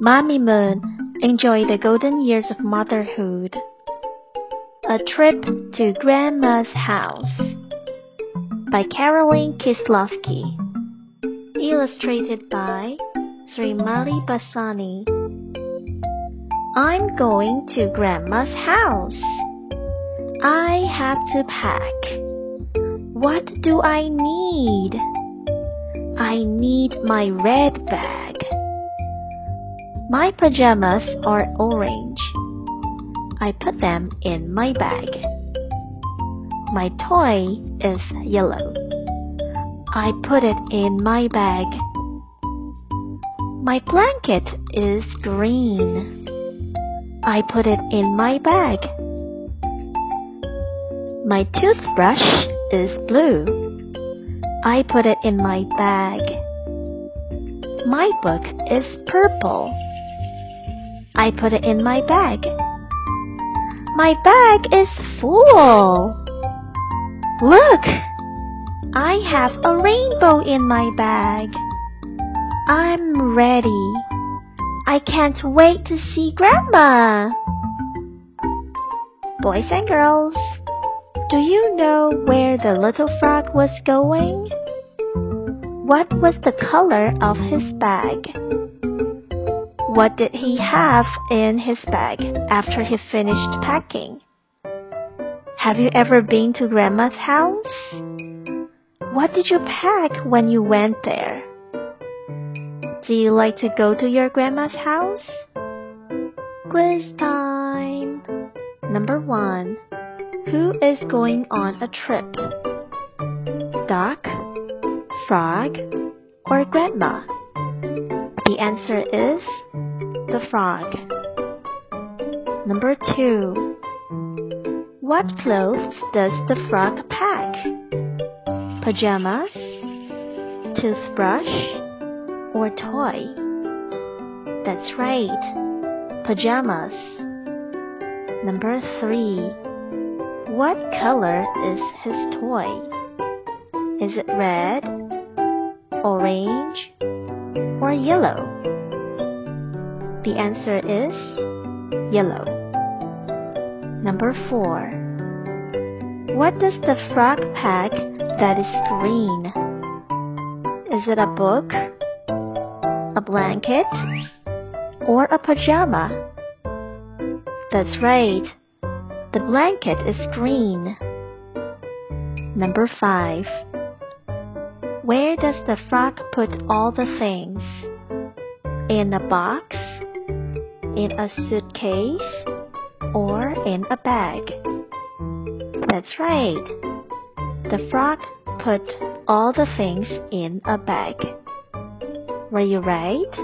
Mamimoon enjoy the golden years of motherhood. A trip to Grandma's house by Carolyn Kisloski. Illustrated by Srimalie Bassani. I'm going to Grandma's house. I have to pack. What do I need? I need my red bag. My pajamas are orange. I put them in my bag. My toy is yellow. I put it in my bag. My blanket is green. I put it in my bag. My toothbrush is blue. I put it in my bag. My book is purple. I put it in my bag. My bag is full. Look! I have a rainbow in my bag. I'm ready. I can't wait to see Grandma. Boys and girls, do you know where the little frog was going? What was the color of his bag? What did he have in his bag after he finished packing? Have you ever been to Grandma's house? What did you pack when you went there? Do you like to go to your grandma's house? Quiz time! Number one. Who is going on a trip? Duck, frog, or grandma? The answer is the frog. Number two. What clothes does the frog pack? Pajamas, toothbrush, or toy? That's right, pajamas. Number three. What color is his toy? Is it red, orange, or yellow? The answer is yellow. Number four. What does the frog pack that is green? Is it a book, a blanket, or a pajama? That's right. The blanket is green. Number five. Where does the frog put all the things? In a box? In a suitcase? Or in a bag? That's right. The frog put all the things in a bag. Were you right?